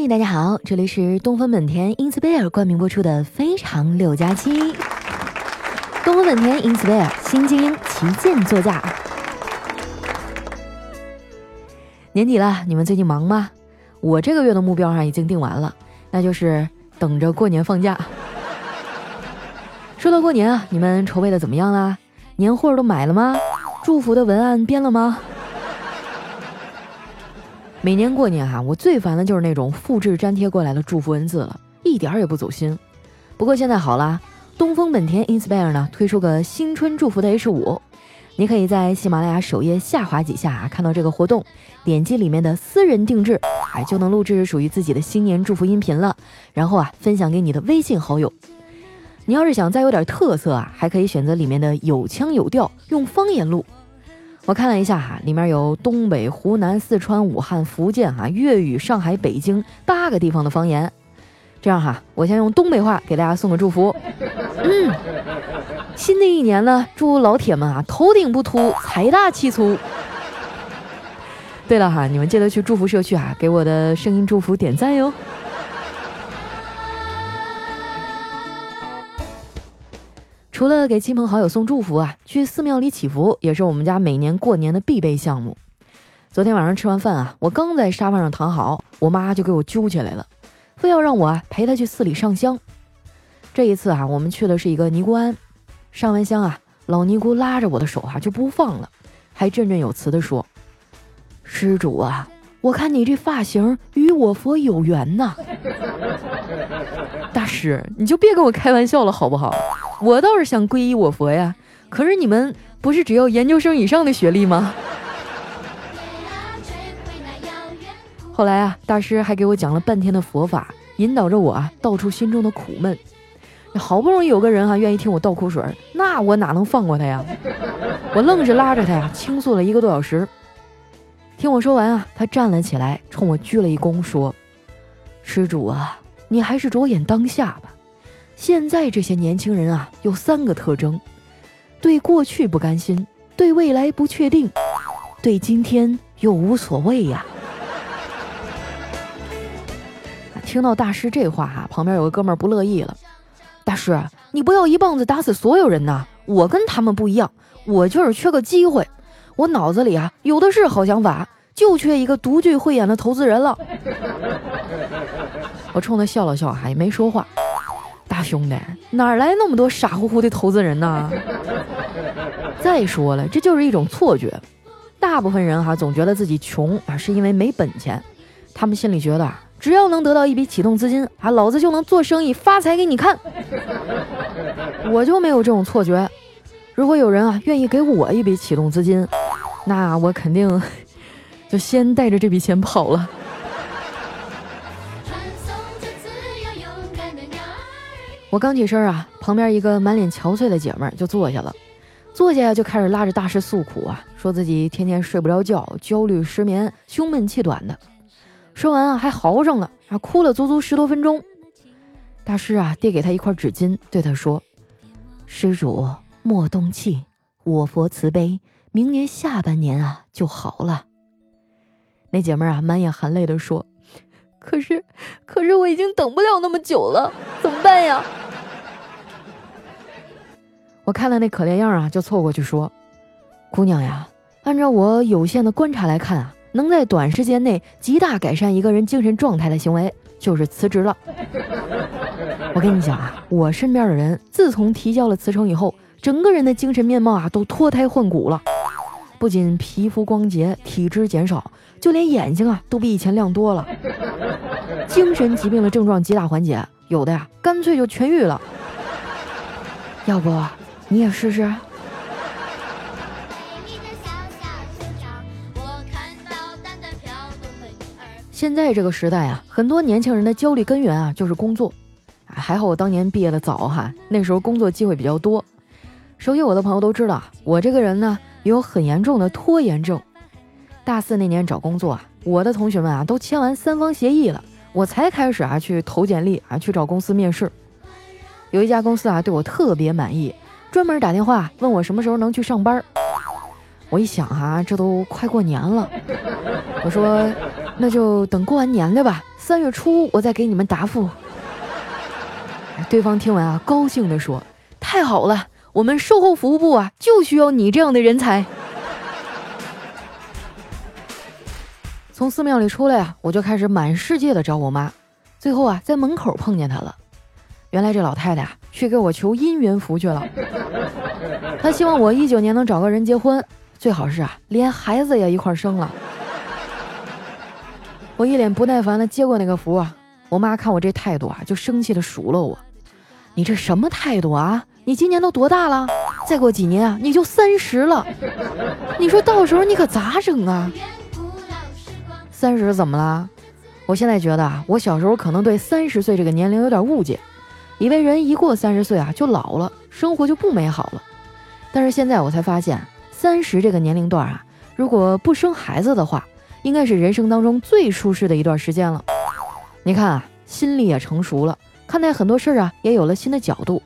嗨，大家好，这里是东风本田 Inspire 冠名播出的《非常六加七》。东风本田 Inspire 新精英旗舰座驾。年底了，你们最近忙吗？我这个月的目标上已经定完了，那就是等着过年放假。说到过年啊，你们筹备的怎么样啦？年货都买了吗？祝福的文案编了吗？每年过年哈，我最烦的就是那种复制粘贴过来的祝福文字了，一点儿也不走心。不过现在好了，东风本田 Inspire 呢推出个新春祝福的 H 五，你可以在喜马拉雅首页下滑几下啊，看到这个活动，点击里面的私人定制，哎，就能录制属于自己的新年祝福音频了，然后啊分享给你的微信好友。你要是想再有点特色啊，还可以选择里面的有腔有调，用方言录。我看了一下哈，里面有东北、湖南、四川、武汉、福建哈、粤语、上海、北京八个地方的方言。这样哈，我先用东北话给大家送个祝福。嗯，新的一年呢，祝老铁们啊头顶不秃，财大气粗。对了哈，你们记得去祝福社区啊，给我的声音祝福点赞哟。除了给亲朋好友送祝福啊，去寺庙里祈福也是我们家每年过年的必备项目。昨天晚上吃完饭啊，我刚在沙发上躺好，我妈就给我揪起来了，非要让我啊陪她去寺里上香。这一次啊，我们去的是一个尼姑庵，上完香啊，老尼姑拉着我的手啊就不放了，还振振有词地说：“施主啊，我看你这发型与我佛有缘呐。”大师，你就别跟我开玩笑了好不好？我倒是想皈依我佛呀，可是你们不是只要研究生以上的学历吗？后来啊，大师还给我讲了半天的佛法，引导着我啊道出心中的苦闷。好不容易有个人啊愿意听我倒苦水，那我哪能放过他呀？我愣是拉着他呀倾诉了一个多小时。听我说完啊，他站了起来，冲我鞠了一躬，说：“施主啊，你还是着眼当下吧。”现在这些年轻人啊，有三个特征：对过去不甘心，对未来不确定，对今天又无所谓呀。听到大师这话啊，旁边有个哥们儿不乐意了：“大师，你不要一棒子打死所有人呐！我跟他们不一样，我就是缺个机会。我脑子里啊有的是好想法，就缺一个独具慧眼的投资人了。”我冲他笑了笑，还没说话。大兄弟，哪来那么多傻乎乎的投资人呢？再说了，这就是一种错觉。大部分人哈总觉得自己穷啊，是因为没本钱。他们心里觉得啊，只要能得到一笔启动资金啊，老子就能做生意发财给你看。我就没有这种错觉。如果有人啊愿意给我一笔启动资金，那我肯定 就先带着这笔钱跑了。我刚起身啊，旁边一个满脸憔悴的姐们儿就坐下了，坐下就开始拉着大师诉苦啊，说自己天天睡不着觉，焦虑失眠，胸闷气短的。说完啊，还嚎上了，啊，哭了足足十多分钟。大师啊，递给他一块纸巾，对他说：“施主莫动气，我佛慈悲，明年下半年啊就好了。”那姐们儿啊，满眼含泪的说。可是，可是我已经等不了那么久了，怎么办呀？我看了那可怜样啊，就凑过去说：“姑娘呀，按照我有限的观察来看啊，能在短时间内极大改善一个人精神状态的行为，就是辞职了。我跟你讲啊，我身边的人自从提交了辞呈以后，整个人的精神面貌啊都脱胎换骨了，不仅皮肤光洁，体脂减少。”就连眼睛啊都比以前亮多了，精神疾病的症状极大缓解，有的呀干脆就痊愈了。要不你也试试？现在这个时代啊，很多年轻人的焦虑根源啊就是工作。还好我当年毕业的早哈，那时候工作机会比较多。熟悉我的朋友都知道，我这个人呢也有很严重的拖延症。大四那年找工作啊，我的同学们啊都签完三方协议了，我才开始啊去投简历啊去找公司面试。有一家公司啊对我特别满意，专门打电话问我什么时候能去上班。我一想啊，这都快过年了，我说那就等过完年了吧，三月初我再给你们答复。对方听完啊，高兴地说：“太好了，我们售后服务部啊就需要你这样的人才。”从寺庙里出来啊，我就开始满世界的找我妈，最后啊在门口碰见她了。原来这老太太啊去给我求姻缘符去了，她希望我一九年能找个人结婚，最好是啊连孩子也一块生了。我一脸不耐烦的接过那个符啊，我妈看我这态度啊，就生气的数落我：“你这什么态度啊？你今年都多大了？再过几年啊你就三十了，你说到时候你可咋整啊？”三十怎么了？我现在觉得啊，我小时候可能对三十岁这个年龄有点误解，以为人一过三十岁啊就老了，生活就不美好了。但是现在我才发现，三十这个年龄段啊，如果不生孩子的话，应该是人生当中最舒适的一段时间了。你看啊，心里也成熟了，看待很多事儿啊也有了新的角度。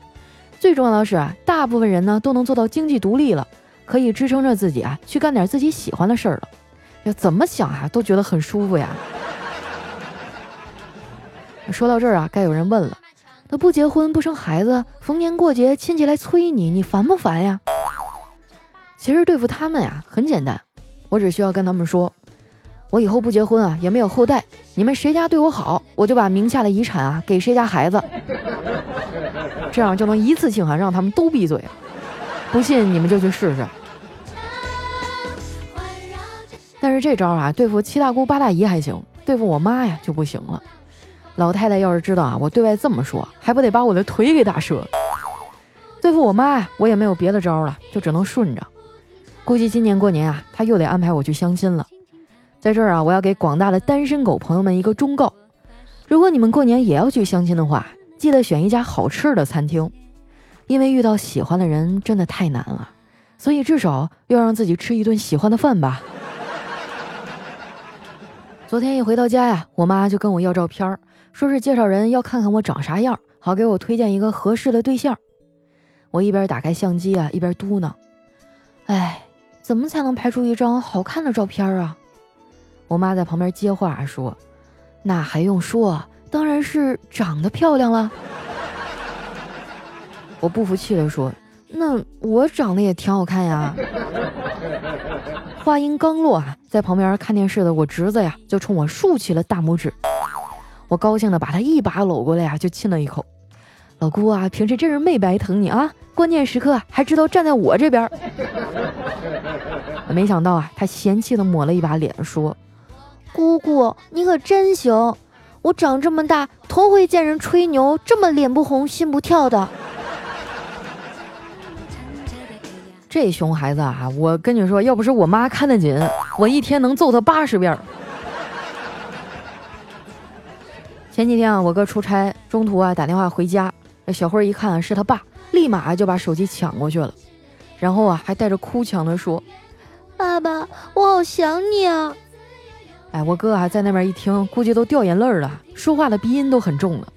最重要的是啊，大部分人呢都能做到经济独立了，可以支撑着自己啊去干点自己喜欢的事儿了。要怎么想啊，都觉得很舒服呀。说到这儿啊，该有人问了：那不结婚不生孩子，逢年过节亲戚来催你，你烦不烦呀？其实对付他们呀很简单，我只需要跟他们说，我以后不结婚啊，也没有后代，你们谁家对我好，我就把名下的遗产啊给谁家孩子，这样就能一次性啊让他们都闭嘴。不信你们就去试试。但是这招啊，对付七大姑八大姨还行，对付我妈呀就不行了。老太太要是知道啊，我对外这么说，还不得把我的腿给打折？对付我妈，我也没有别的招了，就只能顺着。估计今年过年啊，她又得安排我去相亲了。在这儿啊，我要给广大的单身狗朋友们一个忠告：如果你们过年也要去相亲的话，记得选一家好吃的餐厅，因为遇到喜欢的人真的太难了，所以至少要让自己吃一顿喜欢的饭吧。昨天一回到家呀，我妈就跟我要照片，说是介绍人要看看我长啥样，好给我推荐一个合适的对象。我一边打开相机啊，一边嘟囔：“哎，怎么才能拍出一张好看的照片啊？”我妈在旁边接话说：“那还用说，当然是长得漂亮了。”我不服气的说：“那我长得也挺好看呀。”话音刚落啊，在旁边看电视的我侄子呀，就冲我竖起了大拇指。我高兴的把他一把搂过来呀，就亲了一口。老姑啊，平时真是没白疼你啊，关键时刻还知道站在我这边。没想到啊，他嫌弃的抹了一把脸，说：“姑姑，你可真行，我长这么大头回见人吹牛这么脸不红心不跳的。”这熊孩子啊，我跟你说，要不是我妈看得紧，我一天能揍他八十遍。前几天啊，我哥出差，中途啊打电话回家，小慧一看是他爸，立马就把手机抢过去了，然后啊还带着哭腔的说：“爸爸，我好想你啊！”哎，我哥啊在那边一听，估计都掉眼泪了，说话的鼻音都很重了。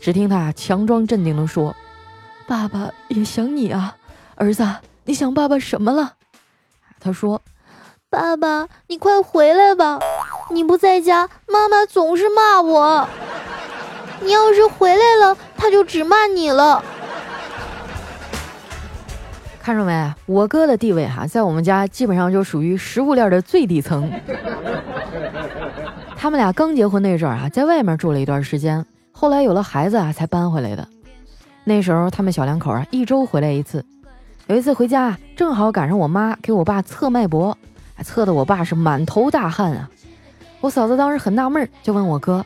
只听他强装镇定地说：“爸爸也想你啊，儿子。”你想爸爸什么了？他说：“爸爸，你快回来吧！你不在家，妈妈总是骂我。你要是回来了，他就只骂你了。”看着没？我哥的地位哈，在我们家基本上就属于食物链的最底层。他们俩刚结婚那阵儿啊，在外面住了一段时间，后来有了孩子啊，才搬回来的。那时候他们小两口啊，一周回来一次。有一次回家，正好赶上我妈给我爸测脉搏，测的我爸是满头大汗啊。我嫂子当时很纳闷，就问我哥：“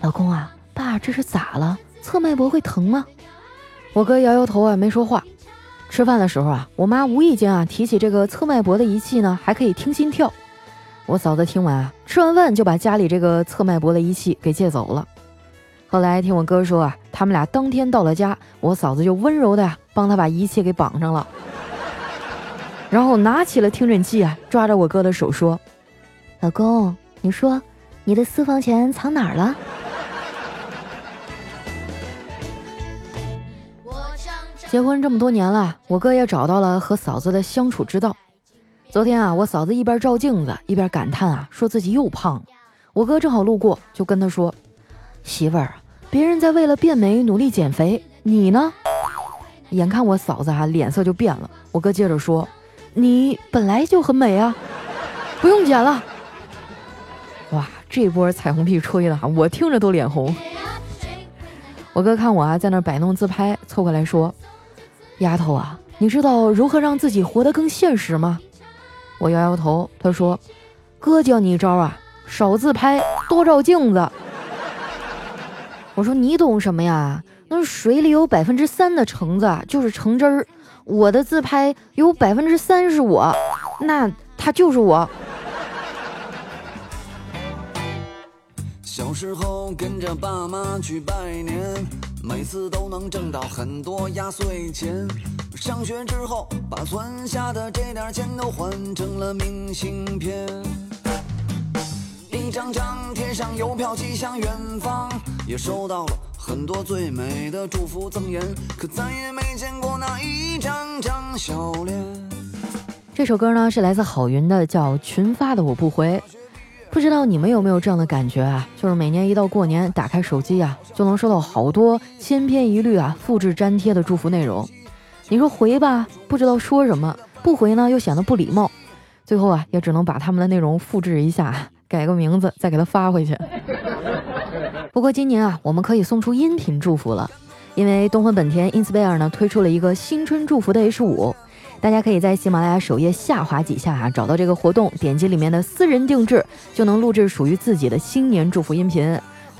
老公啊，爸这是咋了？测脉搏会疼吗？”我哥摇摇头啊，没说话。吃饭的时候啊，我妈无意间啊提起这个测脉搏的仪器呢，还可以听心跳。我嫂子听完啊，吃完饭就把家里这个测脉搏的仪器给借走了。后来听我哥说啊，他们俩当天到了家，我嫂子就温柔的呀。帮他把仪器给绑上了，然后拿起了听诊器啊，抓着我哥的手说：“老公，你说你的私房钱藏哪儿了？”结婚这么多年了，我哥也找到了和嫂子的相处之道。昨天啊，我嫂子一边照镜子一边感叹啊，说自己又胖了。我哥正好路过，就跟他说：“媳妇儿，别人在为了变美努力减肥，你呢？”眼看我嫂子啊脸色就变了，我哥接着说：“你本来就很美啊，不用减了。”哇，这波彩虹屁吹的哈，我听着都脸红。我哥看我啊在那摆弄自拍，凑过来说：“丫头啊，你知道如何让自己活得更现实吗？”我摇摇头，他说：“哥教你一招啊，少自拍，多照镜子。”我说：“你懂什么呀？那水里有百分之三的橙子就是橙汁儿，我的自拍有百分之三是我，那他就是我。”小时候跟着爸妈去拜年，每次都能挣到很多压岁钱。上学之后，把存下的这点钱都换成了明信片，一张张贴上邮票寄向远方，也收到了很多最美的祝福赠言，可再也没见过那一张张笑脸。这首歌呢是来自郝云的，叫《群发的我不回》。不知道你们有没有这样的感觉啊？就是每年一到过年，打开手机呀，就能收到好多千篇一律啊、复制粘贴的祝福内容。你说回吧，不知道说什么；不回呢，又显得不礼貌。最后啊，也只能把他们的内容复制一下，改个名字，再给他发回去。不过今年啊，我们可以送出音频祝福了，因为东风本田 Inspire 呢推出了一个新春祝福的 H 五。大家可以在喜马拉雅首页下滑几下啊，找到这个活动，点击里面的私人定制，就能录制属于自己的新年祝福音频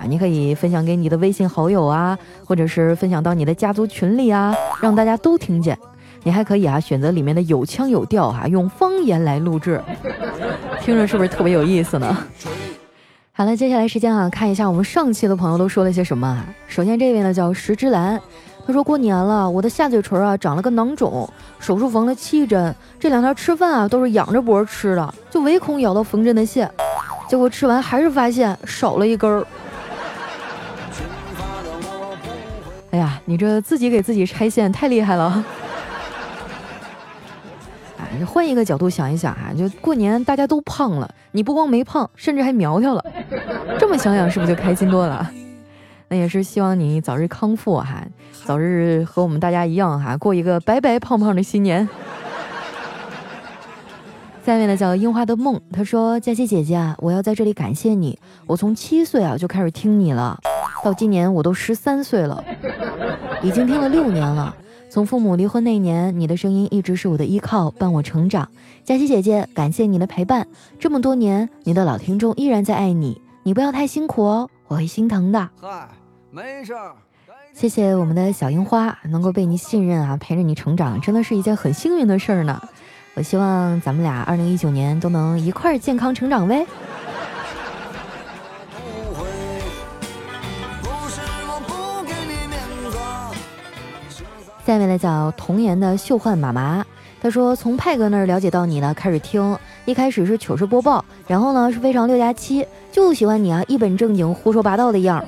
你可以分享给你的微信好友啊，或者是分享到你的家族群里啊，让大家都听见。你还可以啊，选择里面的有腔有调哈，用方言来录制，听着是不是特别有意思呢？好了，接下来时间啊，看一下我们上期的朋友都说了些什么啊。首先这位呢叫石之兰。他说过年了，我的下嘴唇啊长了个囊肿，手术缝了七针，这两天吃饭啊都是仰着脖吃的，就唯恐咬到缝针的线，结果吃完还是发现少了一根儿。哎呀，你这自己给自己拆线太厉害了！哎，换一个角度想一想啊，就过年大家都胖了，你不光没胖，甚至还苗条了，这么想想是不是就开心多了？那也是希望你早日康复哈，早日和我们大家一样哈，过一个白白胖胖的新年。下面呢叫樱花的梦，他说：佳琪姐姐啊，我要在这里感谢你，我从七岁啊就开始听你了，到今年我都十三岁了，已经听了六年了。从父母离婚那年，你的声音一直是我的依靠，伴我成长。佳琪姐姐，感谢你的陪伴，这么多年，你的老听众依然在爱你，你不要太辛苦哦。我会心疼的。嗨，没事。谢谢我们的小樱花，能够被你信任啊，陪着你成长，真的是一件很幸运的事儿呢。我希望咱们俩二零一九年都能一块儿健康成长呗。下面呢叫童颜的秀焕妈妈，她说从派哥那儿了解到你呢，开始听。一开始是糗事播报，然后呢是非常六加七，就喜欢你啊一本正经胡说八道的样儿。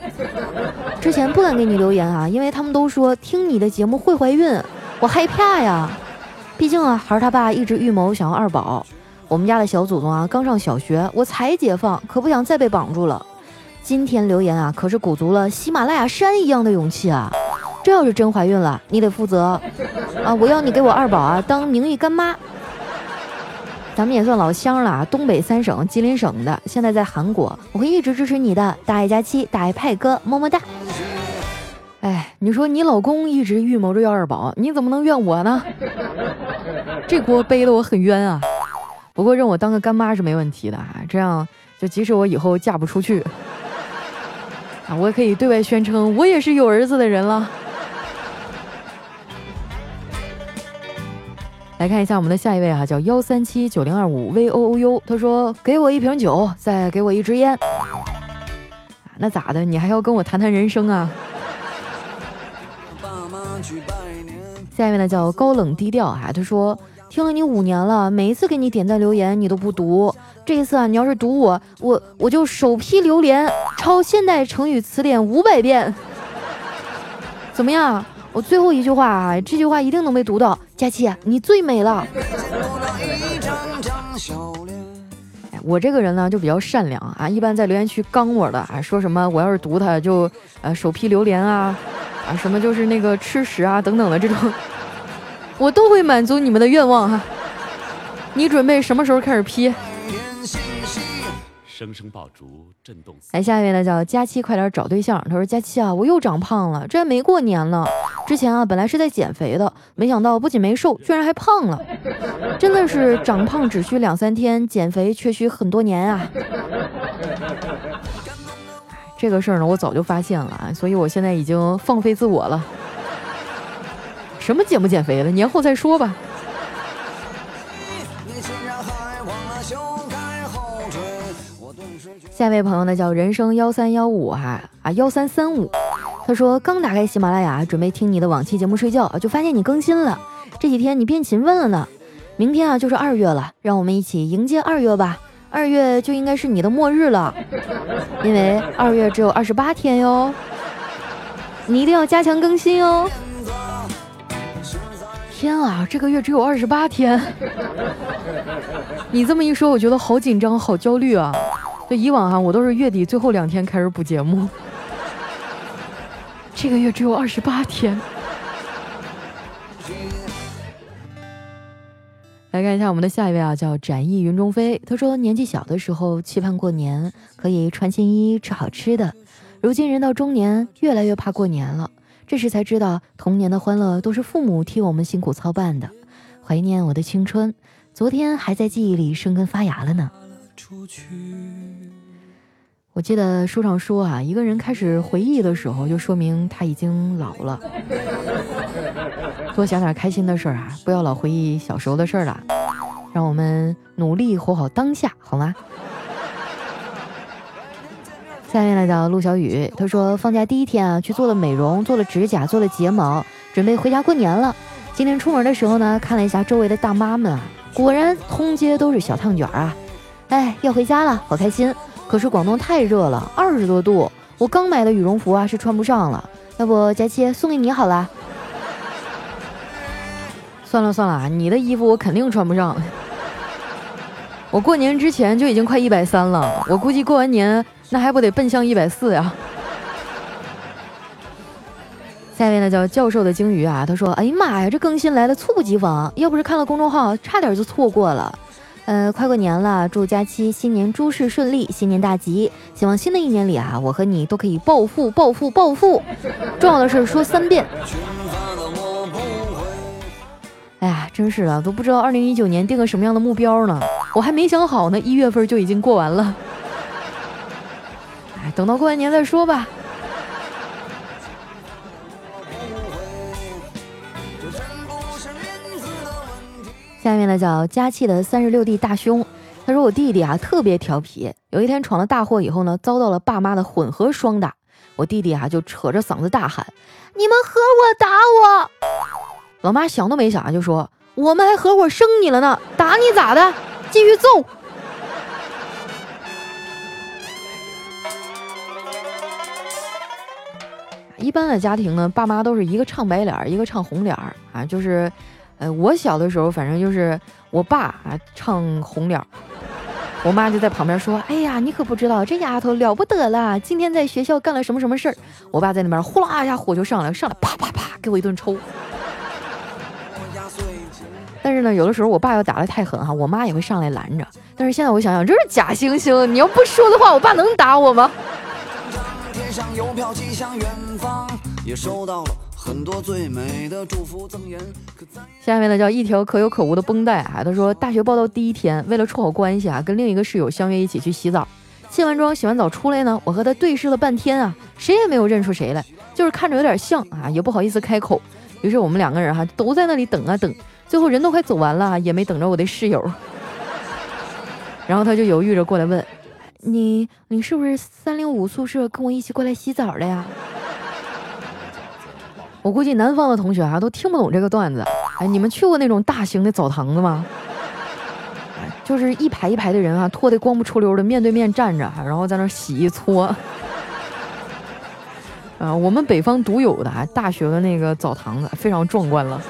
之前不敢给你留言啊，因为他们都说听你的节目会怀孕，我害怕呀。毕竟啊，孩儿他爸一直预谋想要二宝。我们家的小祖宗啊刚上小学，我才解放，可不想再被绑住了。今天留言啊，可是鼓足了喜马拉雅山一样的勇气啊。这要是真怀孕了，你得负责啊！我要你给我二宝啊当名誉干妈。咱们也算老乡了啊，东北三省吉林省的，现在在韩国，我会一直支持你的，大爱佳期，大爱派哥，么么哒。哎，你说你老公一直预谋着要二宝，你怎么能怨我呢？这锅背的我很冤啊。不过认我当个干妈是没问题的啊，这样就即使我以后嫁不出去，啊，我也可以对外宣称我也是有儿子的人了。来看一下我们的下一位啊，叫幺三七九零二五 v o o u，他说给我一瓶酒，再给我一支烟。那咋的？你还要跟我谈谈人生啊？下面呢叫高冷低调啊，他说听了你五年了，每一次给你点赞留言你都不读，这一次啊你要是读我，我我就首批榴莲抄现代成语词典五百遍，怎么样？我最后一句话啊，这句话一定能被读到。佳琪，你最美了。我这个人呢就比较善良啊，一般在留言区刚我的啊，说什么我要是读他就呃首批榴莲啊啊什么就是那个吃屎啊等等的这种，我都会满足你们的愿望哈。你准备什么时候开始批？声声爆竹震动。哎，下一位呢叫佳期，快点找对象。他说：“佳期啊，我又长胖了，这还没过年呢。之前啊，本来是在减肥的，没想到不仅没瘦，居然还胖了。真的是长胖只需两三天，减肥却需很多年啊。这个事儿呢，我早就发现了啊，所以我现在已经放飞自我了。什么减不减肥了，年后再说吧。”下一位朋友呢叫人生幺三幺五哈啊幺三三五，他说刚打开喜马拉雅准备听你的往期节目睡觉，就发现你更新了。这几天你变勤奋了呢。明天啊就是二月了，让我们一起迎接二月吧。二月就应该是你的末日了，因为二月只有二十八天哟。你一定要加强更新哦。天啊，这个月只有二十八天。你这么一说，我觉得好紧张，好焦虑啊。这，以往哈我都是月底最后两天开始补节目，这个月只有二十八天。来看一下我们的下一位啊，叫展翼云中飞。他说，年纪小的时候期盼过年可以穿新衣吃好吃的，如今人到中年，越来越怕过年了。这时才知道，童年的欢乐都是父母替我们辛苦操办的。怀念我的青春，昨天还在记忆里生根发芽了呢。出去。我记得书上说啊，一个人开始回忆的时候，就说明他已经老了。多想点开心的事儿啊，不要老回忆小时候的事儿了。让我们努力活好当下，好吗？下面来叫陆小雨，他说放假第一天啊，去做了美容，做了指甲，做了睫毛，准备回家过年了。今天出门的时候呢，看了一下周围的大妈们啊，果然通街都是小烫卷啊。哎，要回家了，好开心！可是广东太热了，二十多度，我刚买的羽绒服啊是穿不上了。要不佳期送给你好了。算了算了，你的衣服我肯定穿不上。我过年之前就已经快一百三了，我估计过完年那还不得奔向一百四呀。下一位呢叫教授的鲸鱼啊，他说：“哎呀妈呀，这更新来的猝不及防，要不是看了公众号，差点就错过了。”呃，快过年了，祝佳期新年诸事顺利，新年大吉！希望新的一年里啊，我和你都可以暴富、暴富、暴富！重要的事说三遍。哎呀，真是的，都不知道二零一九年定个什么样的目标呢？我还没想好呢，一月份就已经过完了。哎，等到过完年再说吧。下面呢叫佳气的三十六弟大兄，他说我弟弟啊特别调皮，有一天闯了大祸以后呢，遭到了爸妈的混合双打，我弟弟啊就扯着嗓子大喊：“你们合伙打我！”老妈想都没想啊就说：“我们还合伙生你了呢，打你咋的？继续揍！”一般的家庭呢，爸妈都是一个唱白脸，一个唱红脸儿啊，就是。呃，我小的时候，反正就是我爸啊唱红脸，我妈就在旁边说：“哎呀，你可不知道这丫头了不得了，今天在学校干了什么什么事儿。”我爸在那边呼啦一下火就上来，上来啪啪啪给我一顿抽。但是呢，有的时候我爸要打的太狠哈，我妈也会上来拦着。但是现在我想想，这是假惺惺，你要不说的话，我爸能打我吗？也收到了。很多最美的祝福赠言。下面呢叫一条可有可无的绷带啊。他说大学报道第一天，为了处好关系啊，跟另一个室友相约一起去洗澡。卸完妆、洗完澡出来呢，我和他对视了半天啊，谁也没有认出谁来，就是看着有点像啊，也不好意思开口。于是我们两个人哈都在那里等啊等，最后人都快走完了，也没等着我的室友。然后他就犹豫着过来问：“你你是不是三零五宿舍跟我一起过来洗澡的呀？”我估计南方的同学啊都听不懂这个段子。哎，你们去过那种大型的澡堂子吗？就是一排一排的人啊，脱得光不出溜的，面对面站着，然后在那洗一搓。啊，我们北方独有的啊，大学的那个澡堂子非常壮观了。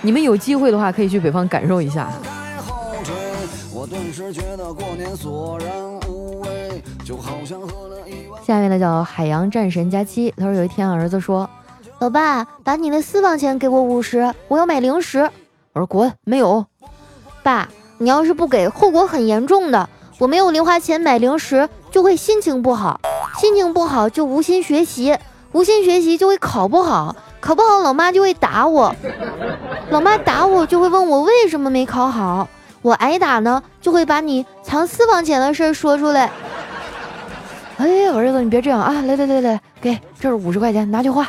你们有机会的话，可以去北方感受一下。下面呢叫海洋战神佳期，他说有一天儿子说：“老爸，把你的私房钱给我五十，我要买零食。”我说：“滚，没有。”爸，你要是不给，后果很严重的。我没有零花钱买零食，就会心情不好，心情不好就无心学习，无心学习就会考不好，考不好老妈就会打我，老妈打我就会问我为什么没考好，我挨打呢就会把你藏私房钱的事说出来。哎，儿子你别这样啊，来来来来，给，这是五十块钱，拿去花。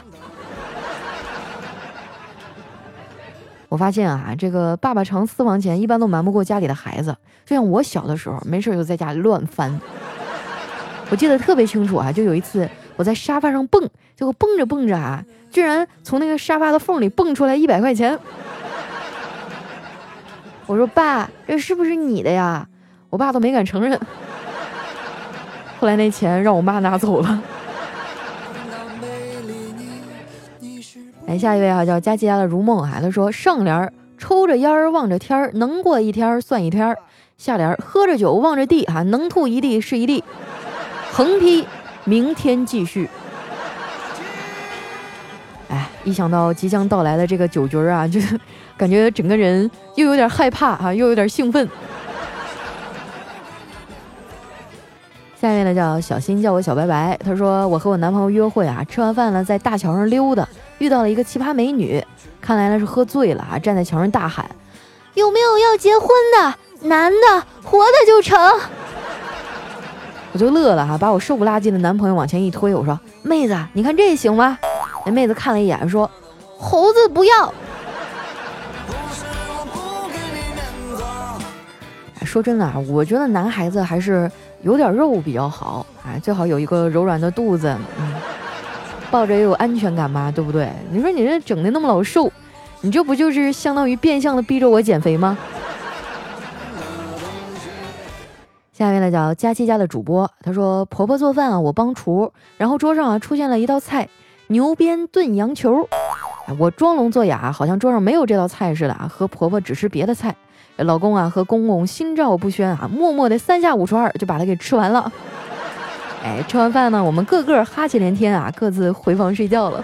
我发现啊，这个爸爸藏私房钱一般都瞒不过家里的孩子。就像我小的时候，没事就在家里乱翻。我记得特别清楚啊，就有一次我在沙发上蹦，结果蹦着蹦着啊，居然从那个沙发的缝里蹦出来一百块钱。我说爸，这是不是你的呀？我爸都没敢承认。后来那钱让我妈拿走了。下一位啊，叫佳琪家的如梦啊，他说上联儿抽着烟儿望着天儿，能过一天算一天儿；下联儿喝着酒望着地啊，能吐一地是一地。横批明天继续。哎，一想到即将到来的这个酒局啊，就 感觉整个人又有点害怕啊，又有点兴奋。下面呢叫小新，叫我小白白。他说我和我男朋友约会啊，吃完饭呢在大桥上溜达。遇到了一个奇葩美女，看来呢是喝醉了啊，站在桥上大喊：“有没有要结婚的男的，活的就成。”我就乐了哈，把我瘦不拉几的男朋友往前一推，我说：“妹子，你看这行吗？”那妹子看了一眼，说：“猴子不要。”说真的啊，我觉得男孩子还是有点肉比较好啊，最好有一个柔软的肚子，嗯。抱着也有安全感嘛，对不对？你说你这整的那么老瘦，你这不就是相当于变相的逼着我减肥吗？下面呢叫佳期家的主播，他说婆婆做饭啊，我帮厨，然后桌上啊出现了一道菜牛鞭炖羊球，我装聋作哑，好像桌上没有这道菜似的啊，和婆婆只吃别的菜，老公啊和公公心照不宣啊，默默的三下五除二就把它给吃完了。哎，吃完饭呢，我们个个哈气连天啊，各自回房睡觉了。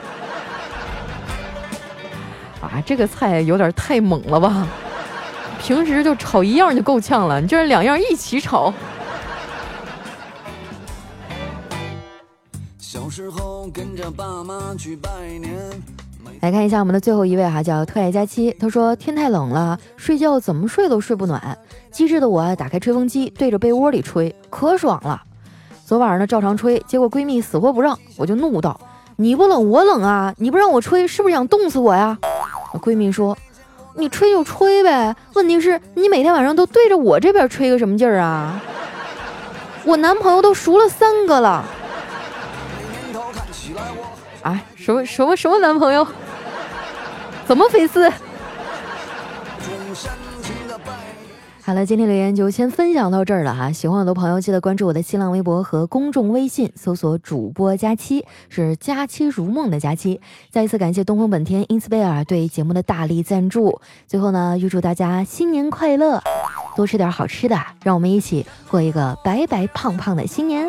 啊，这个菜有点太猛了吧？平时就炒一样就够呛了，你这是两样一起炒。小时候跟着爸妈去拜年。来看一下我们的最后一位哈，叫特爱佳期。他说天太冷了，睡觉怎么睡都睡不暖。机智的我打开吹风机，对着被窝里吹，可爽了。昨晚上呢，照常吹，结果闺蜜死活不让，我就怒道：“你不冷我冷啊！你不让我吹，是不是想冻死我呀？”闺蜜说：“你吹就吹呗，问题是你每天晚上都对着我这边吹个什么劲儿啊？我男朋友都熟了三个了。”什么什么什么男朋友？怎么回事？好了，今天留言就先分享到这儿了哈。喜欢我的朋友，记得关注我的新浪微博和公众微信，搜索主播佳期，是佳期如梦的佳期。再一次感谢东风本田 i n s p i r 对节目的大力赞助。最后呢，预祝大家新年快乐，多吃点好吃的，让我们一起过一个白白胖胖的新年。